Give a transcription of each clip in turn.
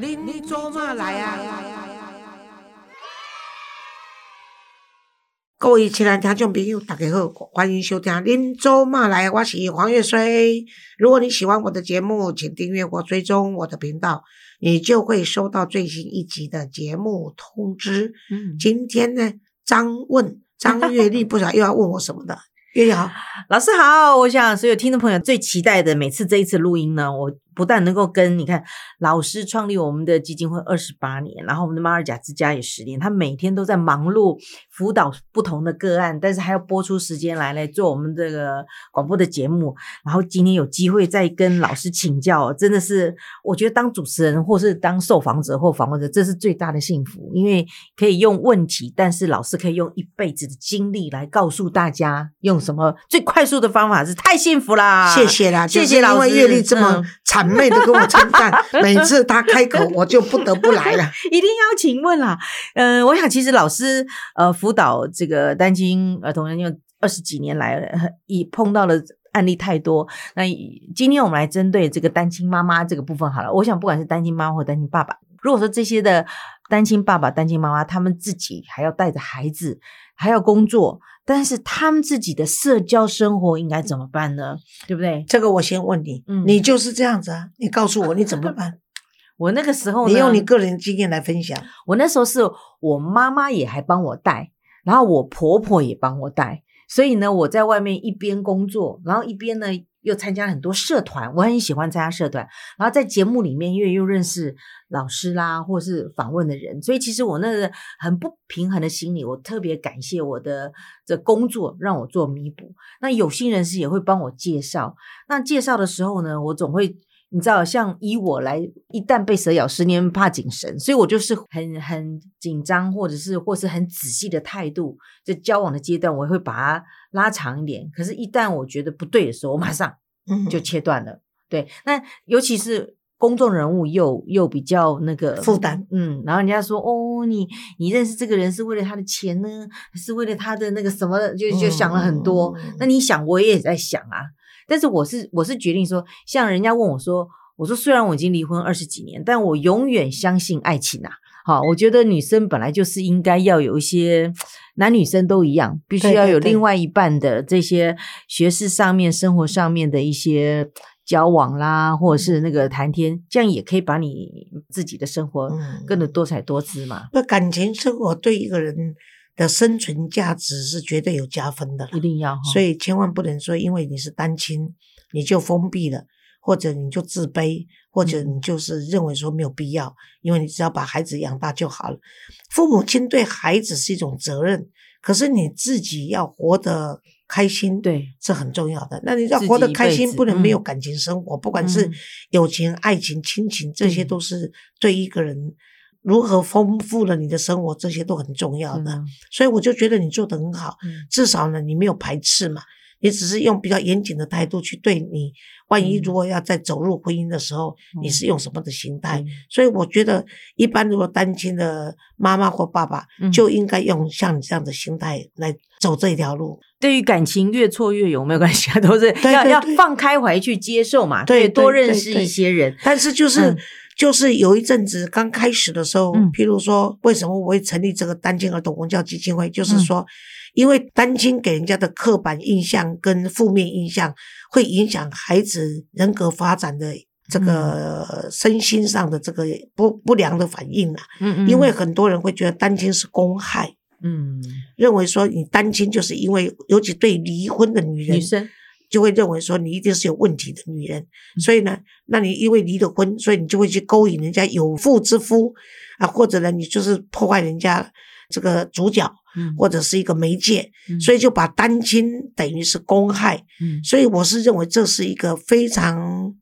您做嘛来啊？各位亲爱的听众朋友，大家好，欢迎收听《您做嘛来》，我是黄月水。如果你喜欢我的节目，请订阅或追踪我的频道，你就会收到最新一集的节目通知。嗯，今天呢，张问张月丽，不知道又要问我什么的。月丽好，老师好，我想所有听众朋友最期待的，每次这一次录音呢，我不但能够跟你看老师创立我们的基金会二十八年，然后我们的马尔甲之家也十年，他每天都在忙碌辅导不同的个案，但是还要播出时间来来做我们这个广播的节目。然后今天有机会再跟老师请教，真的是我觉得当主持人或是当受访者或访问者，这是最大的幸福，因为可以用问题，但是老师可以用一辈子的经历来告诉大家用什么最快速的方法，是太幸福啦！谢谢啦，谢谢老师。为阅历这么嗯谄媚的跟我称赞，每次她开口我就不得不来了。一定要请问啦。呃，我想其实老师呃辅导这个单亲儿童人，因为二十几年来了，已碰到了。案例太多，那今天我们来针对这个单亲妈妈这个部分好了。我想不管是单亲妈妈或单亲爸爸，如果说这些的单亲爸爸、单亲妈妈，他们自己还要带着孩子，还要工作，但是他们自己的社交生活应该怎么办呢？对不对？这个我先问你，嗯你就是这样子啊？你告诉我你怎么办？我那个时候呢，你用你个人经验来分享。我那时候是我妈妈也还帮我带，然后我婆婆也帮我带，所以呢，我在外面一边工作，然后一边呢又参加很多社团，我很喜欢参加社团，然后在节目里面因为又认识老师啦，或是访问的人，所以其实我那个很不平衡的心理，我特别感谢我的这工作让我做弥补。那有心人士也会帮我介绍，那介绍的时候呢，我总会。你知道，像以我来，一旦被蛇咬，十年怕井绳，所以我就是很很紧张，或者是或是很仔细的态度，在交往的阶段，我会把它拉长一点。可是，一旦我觉得不对的时候，我马上嗯，就切断了。对，那尤其是公众人物又又比较那个负担，嗯，然后人家说哦，你你认识这个人是为了他的钱呢，还是为了他的那个什么？就就想了很多。嗯那你想，我也在想啊。但是我是我是决定说，像人家问我说，我说虽然我已经离婚二十几年，但我永远相信爱情啊。好，我觉得女生本来就是应该要有一些，男女生都一样，必须要有另外一半的这些学识上面、生活上面的一些交往啦，或者是那个谈天，这样也可以把你自己的生活嗯。更得多彩多姿嘛。那感情生活对一个人的生存价值是绝对有加分的一定要，所以千万不能说因为你是单亲你就封闭了，或者你就自卑，或者嗯你就是认为说没有必要，因为你只要把孩子养大就好了。父母亲对孩子是一种责任，可是你自己要活得开心，对，是很重要的。那你要活得开心，不能没有嗯感情生活，不管是嗯友情、爱情、亲情，这些都是对一个人如何丰富了你的生活，这些都很重要的。所以我就觉得你做得很好，嗯至少呢，你没有排斥嘛，你只是用比较严谨的态度去对你。万一嗯如果要再走入婚姻的时候，你嗯是用什么的心态？嗯所以我觉得，一般如果单亲的妈妈或爸爸，嗯就应该用像你这样的心态来走这条路。对于感情越挫越勇没有关系啊，都是要要放开怀去接受嘛，对对多认识一些人，但是就是、嗯就是有一阵子刚开始的时候，嗯譬如说，为什么我会成立这个单亲儿童文教基金会？就是嗯说，因为单亲给人家的刻板印象跟负面印象，会影响孩子人格发展的这个身心上的这个不不良的反应啊。嗯嗯，因为很多人会觉得单亲是公害，嗯，认为说你单亲就是因为，尤其对离婚的女人，女生就会认为说你一定是有问题的女人，嗯。所以呢，那你因为离了婚，所以你就会去勾引人家有妇之夫啊，或者呢，你就是破坏人家这个主角，嗯。或者是一个媒介，嗯。所以就把单亲等于是公害，嗯。所以我是认为这是一个非常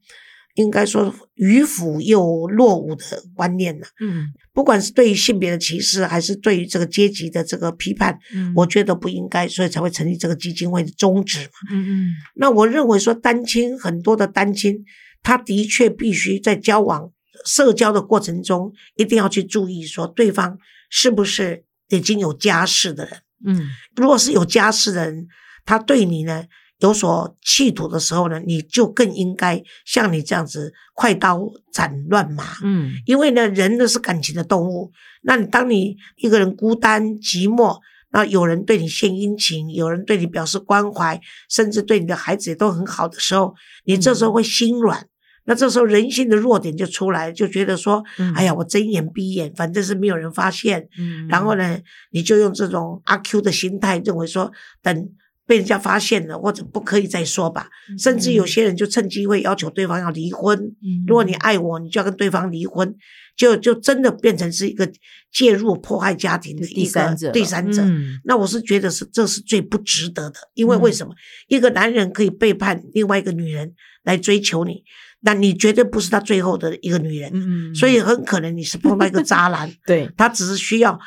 应该说迂腐又落伍的观念了、嗯不管是对于性别的歧视，还是对于这个阶级的这个批判，嗯，我觉得不应该，所以才会成立这个基金会的宗旨嘛。嗯嗯那我认为说单亲很多的单亲，他的确必须在交往、社交的过程中，一定要去注意说对方是不是已经有家室的人。嗯如果是有家室的人，他对你呢有所企图的时候呢，你就更应该像你这样子快刀斩乱麻。嗯因为呢，人呢是感情的动物。那你当你一个人孤单寂寞，那有人对你献殷勤，有人对你表示关怀，甚至对你的孩子也都很好的时候，你这时候会心软。那这时候人性的弱点就出来，就觉得说，嗯哎呀，我睁眼闭眼，反正是没有人发现。嗯，然后呢，你就用这种阿 Q 的心态，认为说，等被人家发现了，或者不可以再说吧。甚至有些人就趁机会要求对方要离婚。嗯，如果你爱我，你就要跟对方离婚，就就真的变成是一个介入迫害家庭的第一个三者，第三者。嗯。那我是觉得是这是最不值得的，因为为什么、一个男人可以背叛另外一个女人来追求你，那你绝对不是他最后的一个女人，所以很可能你是碰到一个渣男，对，他只是需要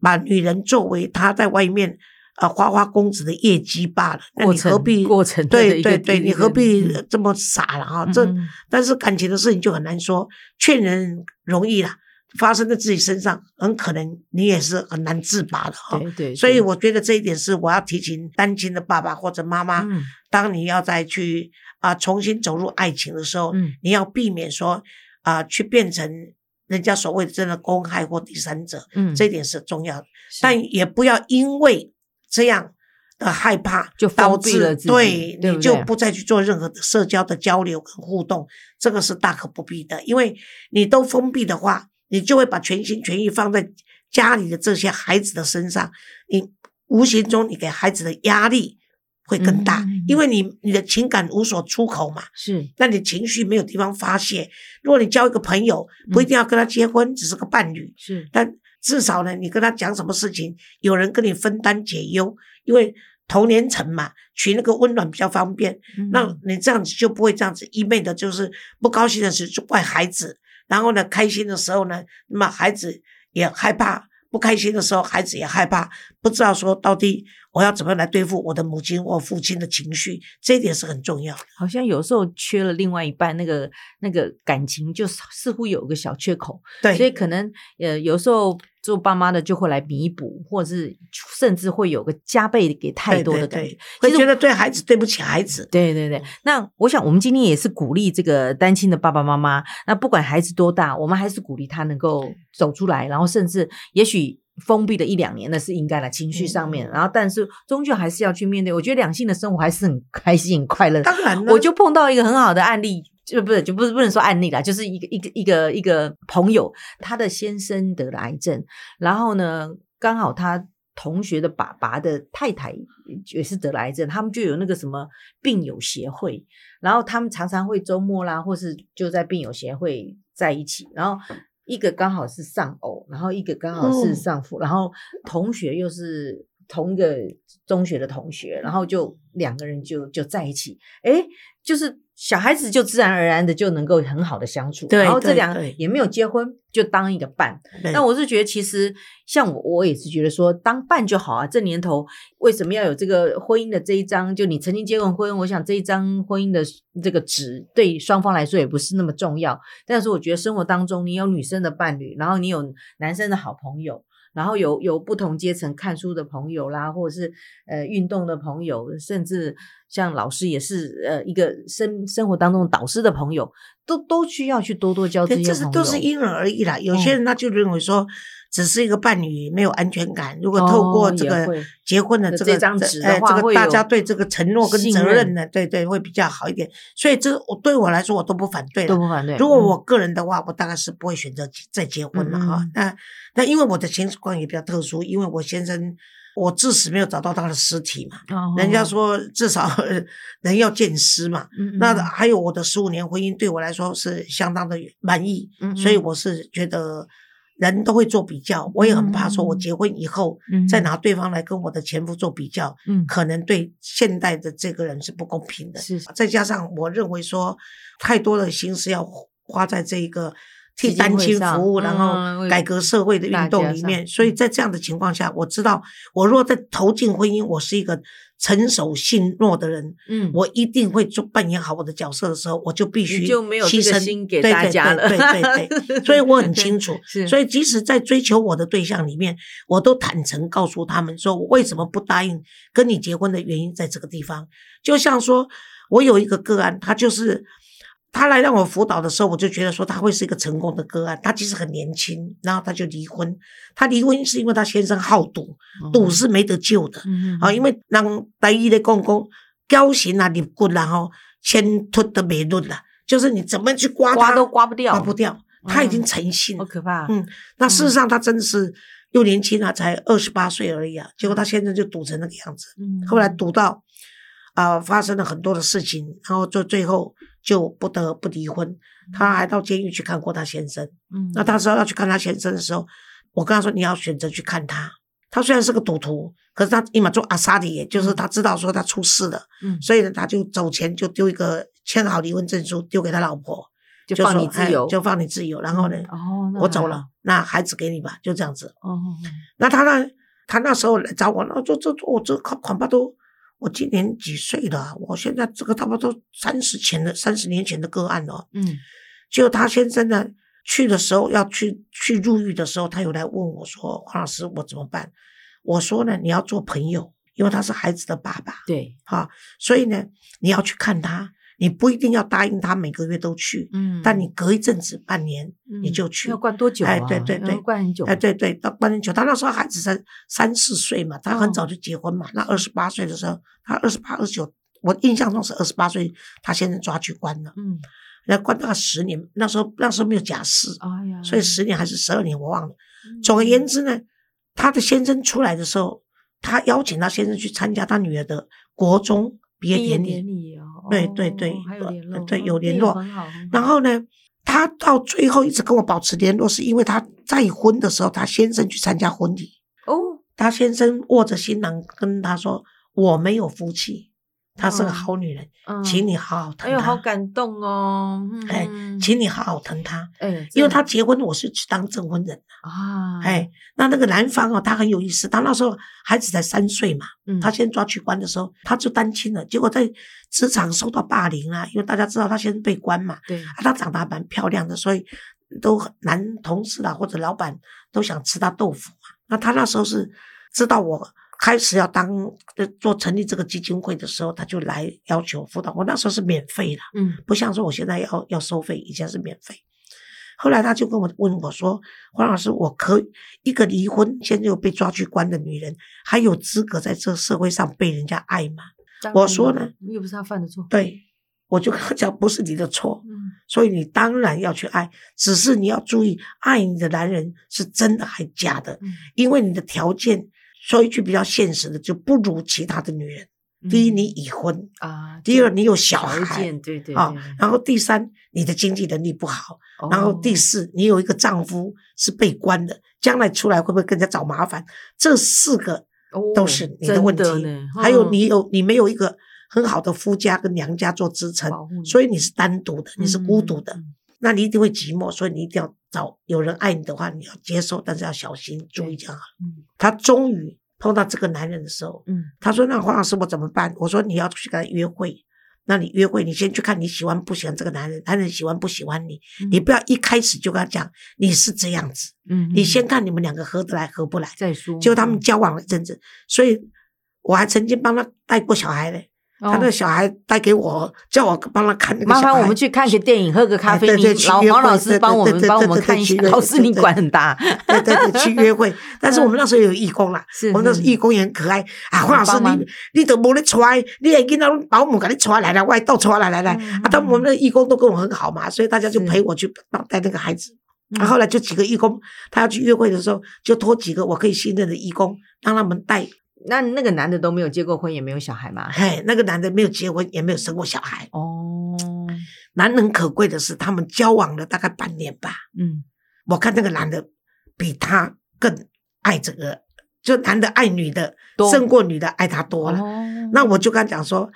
把女人作为他在外面呃花花公子的业绩罢了。那你何必过程对对对，你何必嗯这么傻了啊？这但是感情的事情就很难说，劝人容易啦，发生在自己身上，很可能你也是很难自拔的哈。对对，所以我觉得这一点是我要提醒单亲的爸爸或者妈妈，嗯当你要再去啊、重新走入爱情的时候，嗯你要避免说啊、去变成人家所谓的真的公害或第三者，嗯，这一点是重要的。但也不要因为这样的害怕，就导致了自己对对对你就不再去做任何的社交的交流跟互动，这个是大可不必的。因为你都封闭的话，你就会把全心全意放在家里的这些孩子的身上，你无形中你给孩子的压力会更大，因为你你的情感无所出口嘛。是那你情绪没有地方发泄。如果你交一个朋友，不一定要跟他结婚，只是个伴侣，是，但至少呢，你跟他讲什么事情，有人跟你分担解忧，因为同年层嘛，取那个温暖比较方便。那嗯你这样子就不会这样子一昧的，就是不高兴的时候就怪孩子，然后呢，开心的时候呢，那么孩子也害怕。不开心的时候，孩子也害怕，不知道说到底我要怎么样来对付我的母亲或父亲的情绪，这一点是很重要的。好像有时候缺了另外一半，那个那个感情就似乎有个小缺口，对，所以可能呃有时候做爸妈的就会来弥补，或者是甚至会有个加倍给太多的感觉。会觉得对孩子对不起孩子。对对对，那我想我们今天也是鼓励这个单亲的爸爸妈妈，那不管孩子多大，我们还是鼓励他能够走出来，然后甚至也许封闭了一两年那是应该的，情绪上面，嗯然后但是终究还是要去面对。我觉得两性的生活还是很 开心、很快乐的。当然呢，我就碰到一个很好的案例，就不是就不是不能说案例啦，就是一个一个一个一个朋友，他的先生得了癌症，然后呢，刚好他同学的爸爸的太太也是得了癌症，他们就有那个什么病友协会，然后他们常常会周末啦，或是就在病友协会在一起，然后。一个刚好是丧偶，然后一个刚好是嗯。丧父，然后同学又是同一个中学的同学，然后就两个人就就在一起，哎，就是小孩子就自然而然的就能够很好的相处，然后这两个也没有结婚，就当一个伴。对那我是觉得，其实像我，我也是觉得说，当伴就好啊。这年头为什么要有这个婚姻的这一张？就你曾经结过婚，我想这一张婚姻的这个纸对双方来说也不是那么重要。但是我觉得生活当中，你有女生的伴侣，然后你有男生的好朋友。然后有有不同阶层看书的朋友啦，或者是呃运动的朋友，甚至像老师也是呃一个生生活当中导师的朋友，都都需要去多多交这对，些朋友。这是都是因人而异啦。有些嗯人他就认为说，只是一个伴侣没有安全感。如果透过哦这个结婚的这个呃，这个大家对这个承诺跟责任呢，对对，会比较好一点。所以这我对我来说，我都不反对了。都不反对。嗯如果我个人的话，我大概是不会选择再结婚了哈嗯嗯。那那因为我的情况也比较特殊，因为我先生我至死没有找到他的尸体嘛。哦人家说至少 人要见尸嘛。那还有我的十五年婚姻对我来说是相当的满意，嗯所以我是觉得人都会做比较，我也很怕说我结婚以后嗯再拿对方来跟我的前夫做比较，嗯可能对现代的这个人是不公平的。是再加上我认为说太多的心思要花在这一个替单亲服务，然嗯后改革社会的运动里面。所以在这样的情况下，我知道我若在投进婚姻，我是一个成熟信诺的人，嗯，我一定会做扮演好我的角色的时候，我就必须就没有牺牲心给对对大家了，对对对对，所以我很清楚。所以，即使在追求我的对象里面，我都坦诚告诉他们说，我为什么不答应跟你结婚的原因在这个地方。就像说，我有一个个案，他就是他来让我辅导的时候，我就觉得说他会是一个成功的个案。他其实很年轻，然后他就离婚。他离婚是因为他先生好赌，赌是没得救的。嗯啊，因为人台语咧讲讲，绞刑啊、立骨啦、吼，先脱的没论啦，就是你怎么去刮它刮都刮不掉，刮不掉，他已经嗯成性了。好可怕。嗯，那事实上他真的是又年轻啊，才二十八岁而已啊，结果他先生就赌成那个样子。嗯后来赌到啊、发生了很多的事情，然后就最后就不得不离婚。他还到监狱去看过他先生。嗯那他说要去看他先生的时候，我跟他说你要选择去看他。他虽然是个赌徒，可是他立马做阿萨里，就是他知道说他出事了，嗯所以呢，他就走前就丢一个签好离婚证书丢给他老婆，就放你自由，哎就放你自由。然后呢，哦，我走了，那孩子给你吧，就这样子。哦，那他呢，他那时候来找我，那这这我这恐恐怕都，我今年几岁了啊？我现在这个差不多三十前的三十年前的个案了。嗯结果他先生呢，去的时候要去去入狱的时候，他又来问我说：“黄老师，我怎么办？”我说呢，你要做朋友，因为他是孩子的爸爸，对，哈，所以呢，你要去看他，你不一定要答应他每个月都去，嗯，但你隔一阵子半年你嗯就去。要关多久啊？哎对对对要关很久，哎，对对，到关很久。他那时候孩子才三四岁嘛，他很哦早就结婚嘛。那二十八岁的时候，他二十八、二十九，我印象中是二十八岁，他先生抓去关了，嗯，那关大概十年。那时候那时候没有假释，哎呀，所以十年还是十二年，我忘了。嗯总而言之呢，他的先生出来的时候，他邀请他先生去参加他女儿的国中毕业典礼。对哦对对还有联络，对有联络然后呢，他到最后一直跟我保持联络，是因为他再婚的时候，他先生去参加婚礼。哦，他先生握着新郎跟他说：“我没有夫妻，她是个嗯好女人，嗯请你好好疼她。哎呦，好感动哦，哎嗯请你好好疼她，哎，因为她结婚，我是去当证婚人。啊，哎，那那个男方哦，他很有意思，他那时候孩子才三岁嘛，嗯，他先抓去关的时候，他就单亲了，结果在职场受到霸凌啊，因为大家知道他先被关嘛，对，啊，他长得还蛮漂亮的，所以都男同事啦或者老板都想吃他豆腐嘛。那他那时候是知道我开始要当呃做成立这个基金会的时候，他就来要求辅导。我那时候是免费的，嗯不像说我现在要要收费，以前是免费。后来他就跟我问我说：“黄老师，我可以一个离婚现在又被抓去关的女人，还有资格在这个社会上被人家爱吗我说呢又不是他犯的错？”，对，我就跟他讲，不是你的错，嗯所以你当然要去爱，只是你要注意，爱你的男人是真的还假的，嗯因为你的条件，说一句比较现实的，就不如其他的女人。第一，嗯你已婚；啊，第二，你有小孩，对对啊对，然后第三，你的经济能力不好；然后第哦四，你有一个丈夫是被关的，将来出来会不会跟人家找麻烦？这四个哦都是你的问题。还有嗯你有你没有一个很好的夫家跟娘家做支撑所以你是单独的，你是孤独的。那你一定会寂寞，所以你一定要找有人爱你的话，你要接受，但是要小心注意就好。嗯他终于碰到这个男人的时候，嗯他说：“那黄老师我怎么办？”我说：“你要去跟他约会。那你约会，你先去看你喜欢不喜欢这个男人，男人喜欢不喜欢你，嗯你不要一开始就跟他讲你是这样子，嗯，你嗯先看你们两个合得来合不来。再说，结果他们交往了一阵子，所以我还曾经帮他带过小孩嘞。他那个哦小孩带给我，叫我帮他看那个。麻烦我们去看个电影，喝个咖啡，对对黄老师帮我们帮我们看一下老师，你管很大，对对对，去约会。但是我们那时候有义工啦，我们那时候义工也很可爱啊。黄老师你你都没得揣，你也跟那种保姆给你揣来来，外倒揣来来来嗯啊。但我们的义工都跟我很好嘛，所以大家就陪我去帮带那个孩子。嗯然后后来就几个义工，他要去约会的时候，就托几个我可以信任的义工，让他们带。那那个男的都没有结过婚，也没有小孩嘛？嘿，那个男的没有结婚，也没有生过小孩。哦，难能可贵的是，他们交往了大概半年吧。嗯我看那个男的比他更爱这个，就男的爱女的胜过女的爱他多了。哦那我就跟他讲说，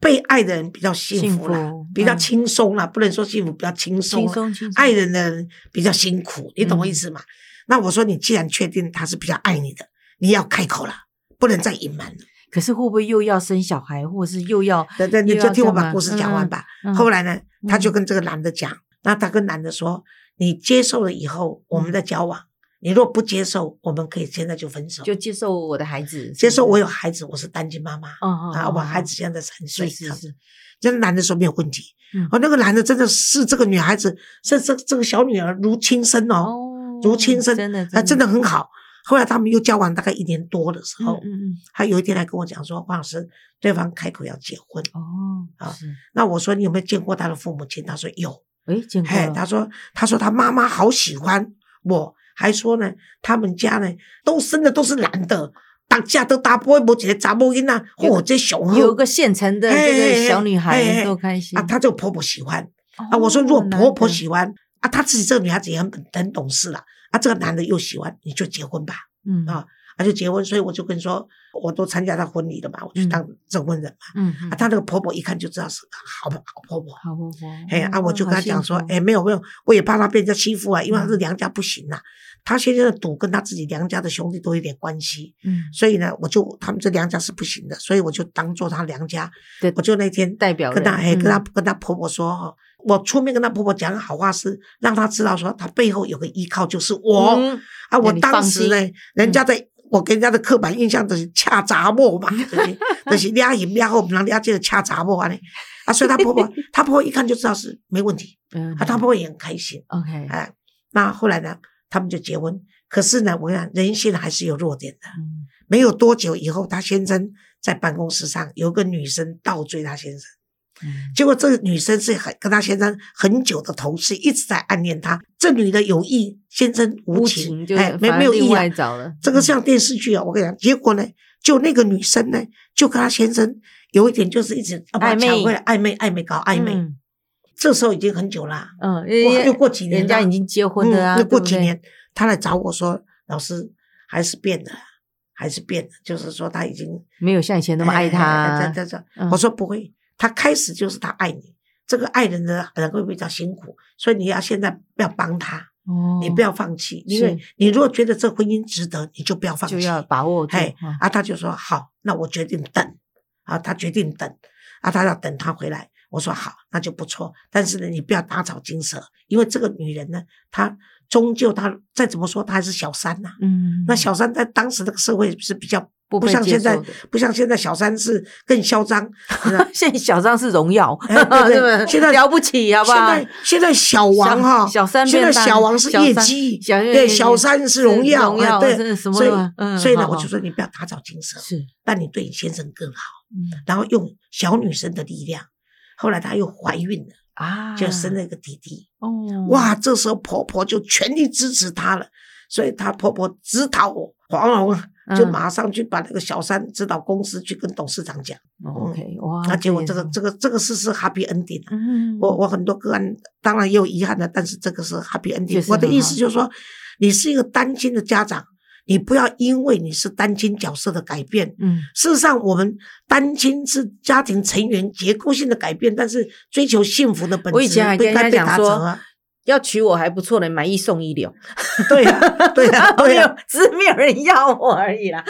被爱的人比较幸幸福了，福比较嗯轻松啦，不能说幸福，比较轻松。轻松轻松，爱人的人比较辛苦，你懂我嗯意思吗？那我说，你既然确定他是比较爱你的，你要开口了，不能再隐瞒了。可是会不会又要生小孩，或者是又要对对，你就听我把故事讲完吧。嗯后来呢，他就嗯跟这个男的讲，那他跟男的说：“你接受了以后，我嗯们再交往；你若不接受，我们可以现在就分手。就接受我的孩子，接受我有有孩子，我是单亲妈妈哦哦啊，我哦孩子现在三岁，是是是，这男的说没有问题。嗯哦，那个男的真的是这个女孩子，是这这个小女儿如亲生哦，哦如亲生，真的啊，真的很好。后来他们又交往大概一年多的时候，嗯嗯他有一天来跟我讲说，黄老师，对方开口要结婚。嗯哦啊那我说你有没有见过他的父母亲？他说有。哎见过他说他说他妈妈好喜欢我，还说呢，他们家呢都生的都是男的，大家都打不会无一个查某囡仔，有嚯，这雄厚有个现成的这个小女孩多开心啊，她这个婆婆喜欢啊。我说如果哦婆婆喜欢啊，她自己这个女孩子也很很懂事了啊，这个男的又喜欢，你就结婚吧。嗯啊他就结婚，所以我就跟你说，我都参加他婚礼了嘛，我去嗯当证婚人嘛。嗯嗯啊，他那个婆婆一看就知道是个好好婆婆。好婆婆哎啊，我就跟他讲说，哎，没有没有，我也怕他被人家欺负啊，因为他是嗯娘家不行啊。他现在的赌跟他自己娘家的兄弟都有点关系，嗯所以呢，我就他们这娘家是不行的，所以我就当做他娘家。对我就那天代表跟他人哎跟他嗯跟他婆婆说哈，我出面跟他婆婆讲好话是让他知道说他背后有个依靠就是我。嗯。啊，我当时呢，人家在。我给人家的刻板印象就是恰杂货嘛，就是就是俩赢俩后，不能俩这个恰杂货啊呢啊，所以他婆婆 他婆婆一看就知道是没问题，嗯。啊，他婆婆也很开心，OK。哎，那后来呢，他们就结婚。可是呢，我讲，人性还是有弱点的。嗯。没有多久以后，他先生在办公室上有个女生倒追他先生，嗯结果这个女生是很跟她先生很久的同事，一直在暗恋他。这女的有意，先生无无情，就哎，没没有意啊。外。找了。这个像电视剧啊，我跟你讲，结果呢，就那个女生呢，就跟他先生有一点就是一直暧昧。抢回来，暧昧暧昧搞暧昧。嗯。这时候已经很久啦，嗯，又过几年，人家已经结婚了又过几年，他来找我说，老师还是变了，还是变了，就是说他已经没有像以前那么爱他这这这，嗯。我说不会，他开始就是他爱你，这个爱人的人会比较辛苦，所以你要现在不要帮他，哦你不要放弃，因为你如果觉得这婚姻值得，你就不要放弃，就要把握住嘿嗯啊，他就说好，那我决定等啊，他决定等啊，他要等他回来。我说好，那就不错。但是呢，你不要打草惊蛇，因为这个女人呢，她终究她再怎么说，她还是小三呐、嗯，那小三在当时那个社会是比较不不像现在，不像现在小三是更嚣张。现在小三是荣耀，现在了不起，好不好？现在现在小王哈，小小三现在小王是业绩，小对，小三是荣耀，荣耀哎对，所以嗯所以呢，好好我就说你不要打草惊蛇，是，但你对你先生更好，嗯然后用小女生的力量。后来她又怀孕了，啊，就生了一个弟弟。哦，哇，这时候婆婆就全力支持她了，所以她婆婆指导黄龙啊，就嗯马上去把那个小三指导公司去跟董事长讲。哦 OK，哇，那结果这个这个这个事是 happy ending 我我很多个案当然也有遗憾的，但是这个是 happy ending。我的意思就是说，你是一个单亲的家长，你不要因为你是单亲角色的改变。嗯事实上，我们单亲是家庭成员结构性的改变，但是追求幸福的本质不应该被打折啊。要娶我还不错呢，买一送一流。对呀、对呀、对呀、没有，只是没有人要我而已啦，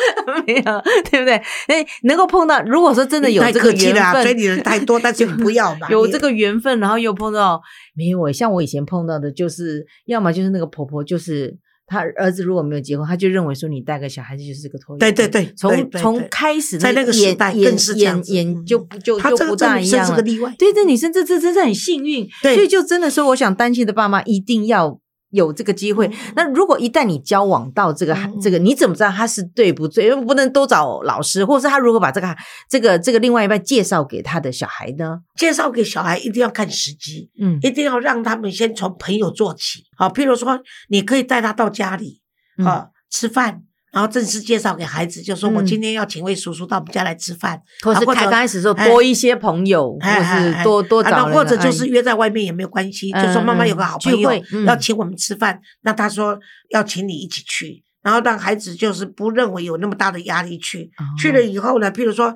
没有，对不对？哎，能够碰到，如果说真的有太这个缘客气了啊，追分，你的人太多，但是不要吧。有这个缘分，然后又碰到没有诶？像我以前碰到的，就是要么就是那个婆婆，就是她儿子如果没有结婚，他就认为说你带个小孩子就是个拖延。对对对，对从对从开始在那个时眼代眼更是这样眼子嗯眼就不就不大一样。对，这女生这这真是很幸运，对所以就真的说，我想单亲的爸妈一定要有这个机会。那如果一旦你交往到这个、嗯这个，你怎么知道他是对不对？因为不能都找老师，或者是他如何把这个这个这个另外一半介绍给他的小孩呢？介绍给小孩一定要看时机，嗯一定要让他们先从朋友做起。好，譬如说，你可以带他到家里嗯啊、吃饭，然后正式介绍给孩子，就说我嗯今天要请位叔叔到我们家来吃饭，或是啊开刚开始的时候哎多一些朋友，或是多多啊找或者就哎是约在外面也没有关系，嗯就说妈妈有个好朋友要请我们吃饭，那他说要请你一起去，然后让孩子就是不认为有那么大的压力去，去了哦以后呢，譬如说。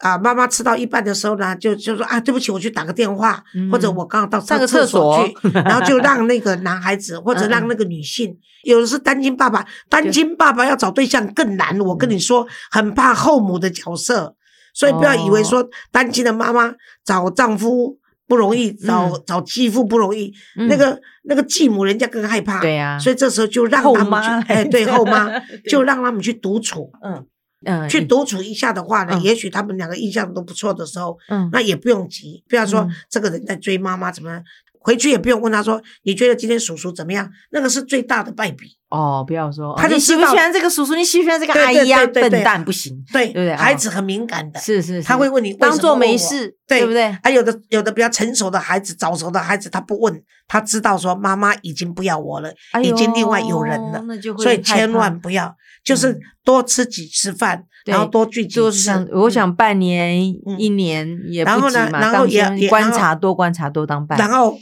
啊，妈妈吃到一半的时候呢，就就说啊，对不起，我去打个电话，或者嗯我刚刚到上个厕厕所去，然后就让那个男孩子或者让那个女性，有的是单亲爸爸，单亲爸爸要找对象更难，我跟你说，很怕后母的角色，所以不要以为说单亲的妈妈找丈夫不容易，找找继父不容易，嗯。那个那个继母人家更害怕，对呀，所以这时候就让他们去，哎，对后妈对。就让他们去独处。嗯嗯去独处一下的话呢，嗯。也许他们两个印象都不错的时候，嗯。那也不用急，不要说嗯。这个人在追妈妈怎么，回去也不用问他说你觉得今天叔叔怎么样，那个是最大的败笔。哦，不要说，他就喜不喜欢这个叔叔？你喜不喜欢这个阿姨啊？对对对笨蛋不行，对，对不对哦孩子很敏感的，是是，是他会问你当做没事，对不对？还有的有的比较成熟的孩子，早熟的孩子，他不问，他知道说妈妈已经不要我了，哎已经另外有人了所以千万不要，就是多吃几次饭，对然后多聚几次。我嗯想半年、嗯一年也然后不急嘛，呢然后也观察多观察多当伴。然后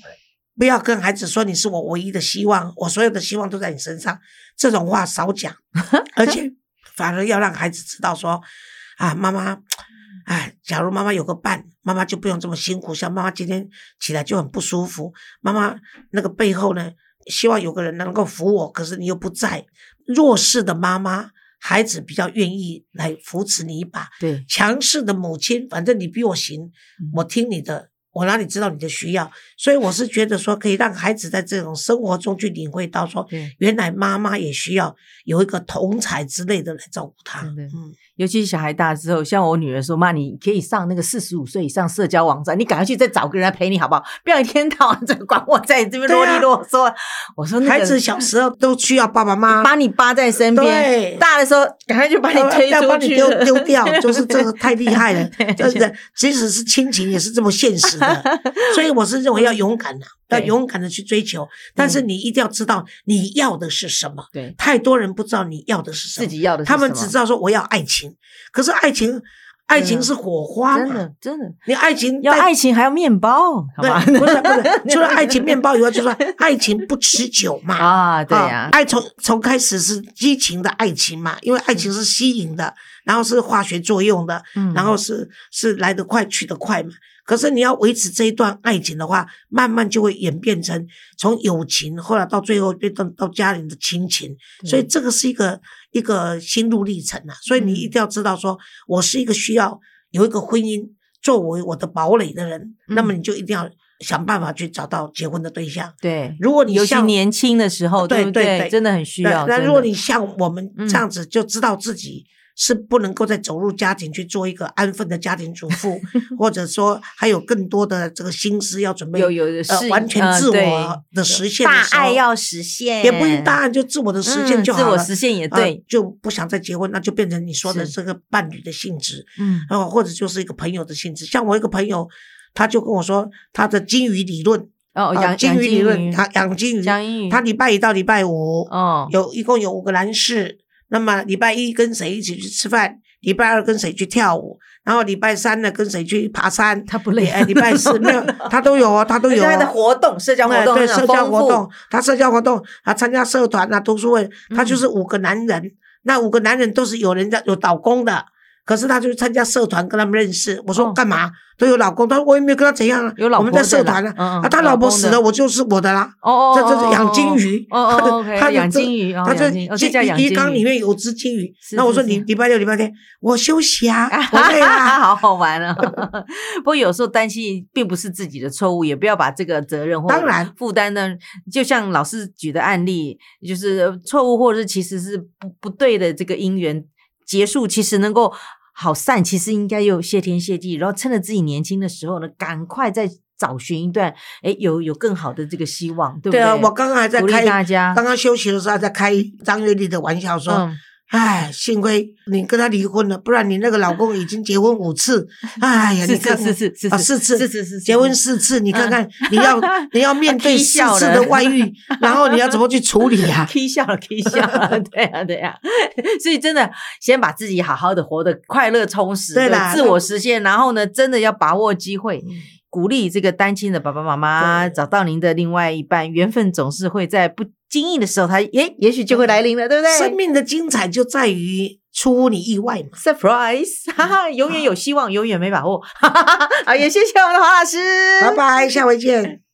不要跟孩子说你是我唯一的希望，我所有的希望都在你身上，这种话少讲，而且反而要让孩子知道说啊，妈妈，哎，假如妈妈有个伴，妈妈就不用这么辛苦，像妈妈今天起来就很不舒服，妈妈那个背后呢，希望有个人能够扶我，可是你又不在，弱势的妈妈。孩子比较愿意来扶持你一把，对，强势的母亲，反正你比我行，嗯。我听你的，我哪里知道你的需要？所以我是觉得说，可以让孩子在这种生活中去领会到说，原来妈妈也需要有一个同才之类的来照顾他。嗯，尤其是小孩大之后，像我女儿说：“妈，你可以上那个四十五岁以上社交网站，你赶快去再找个人来陪你，好不好？不要一天到晚在管我在这边啰里啰嗦。我说、那个：“孩子小时候都需要爸爸妈妈把你扒在身边，大的时候赶快就把你推要出去把你丢了丢掉，就是这个太厉害了 对。这人即使是亲情，也是这么现实的。所以我是认为要勇敢的、要勇敢的去追求，但是你一定要知道你要的是什么。对太多人不知道你要的是什么，自己要的是他们只知道说我要爱情，可是爱情，爱情是火花嘛，真的真的你爱情要爱情还要面包，好吧？对，不是不是，除了爱情面包以外，就说爱情不持久嘛。啊，对爱从从开始是激情的爱情嘛，因为爱情是吸引的，然后是化学作用的，嗯然后是是来得快去得快嘛。可是你要维持这一段爱情的话，慢慢就会演变成从友情，后来到最后变到到家人的亲情，所以这个是一个一个心路历程啊。所以你一定要知道说，我是一个需要有一个婚姻作为我的堡垒的人，嗯那么你就一定要想办法去找到结婚的对象。对，如果你尤其像年轻的时候，不对对对真的很需要。对那如果你像我们嗯这样子，就知道自己是不能够再走入家庭去做一个安分的家庭主妇，或者说还有更多的这个心思要准备有有的呃完全自我的实现的大爱要实现，也不一定大爱，就自我的实现嗯就好了。自我实现也啊对，就不想再结婚，那就变成你说的这个伴侣的性质，嗯然后或者就是一个朋友的性质。像我一个朋友，他就跟我说他的金鱼理论，哦，啊养金鱼理论，他养金鱼，养金鱼，他礼拜一到礼拜五，哦，有一共有五个男士，那么礼拜一跟谁一起去吃饭，礼拜二跟谁去跳舞，然后礼拜三呢跟谁去爬山，他不累？哎，礼拜四 没有，他都有哦，他都有他的哦。活动，社交活动，哎对社交活动，他社交活动，他参加社团啊、读书会，他就是嗯五个男人，那五个男人都是有人家有导工的，可是他就参加社团跟他们认识。我说哦干嘛？都有老公，他说我也没有跟他怎样啊，有老我们在社团啊，他老婆死了，我就是我的啦。哦哦，这这养金鱼，哦哦他养金鱼，哦他这这金鱼缸里面有只金鱼。那我说你礼拜六、礼拜天我休息啊，我累啊。好好玩啊！不过有时候担心并不是自己的错误，也不要把这个责任或当然负担呢，就像老师举的案例，就是错误或者是其实是不不对的这个姻缘结束，其实能够好散，其实应该又谢天谢地，然后趁着自己年轻的时候呢，赶快再找寻一段，哎，有有更好的这个希望，对不对啊，我刚刚还在开，大家。刚刚休息的时候还在开张月丽的玩笑说。嗯，哎，幸亏你跟他离婚了，不然你那个老公已经结婚五次。哎呀，是你看是是是啊，是四次，是是是结婚四次，你看看，你要 你要面对踢四次的外遇，然后你要怎么去处理啊？k 笑了 k 笑了，对呀 对呀，所以真的先把自己好好的活得快乐充实，对啦自我实现，然后呢，真的要把握机会。嗯鼓励这个单亲的爸爸妈妈找到您的另外一半，缘分总是会在不经意的时候，它也也许就会来临了，对不对？生命的精彩就在于出乎你意外嘛。surprise，哈哈，永远有希望，永远没把握。哈哈哈哈好，也谢谢我们的黄老师，拜拜，下回见。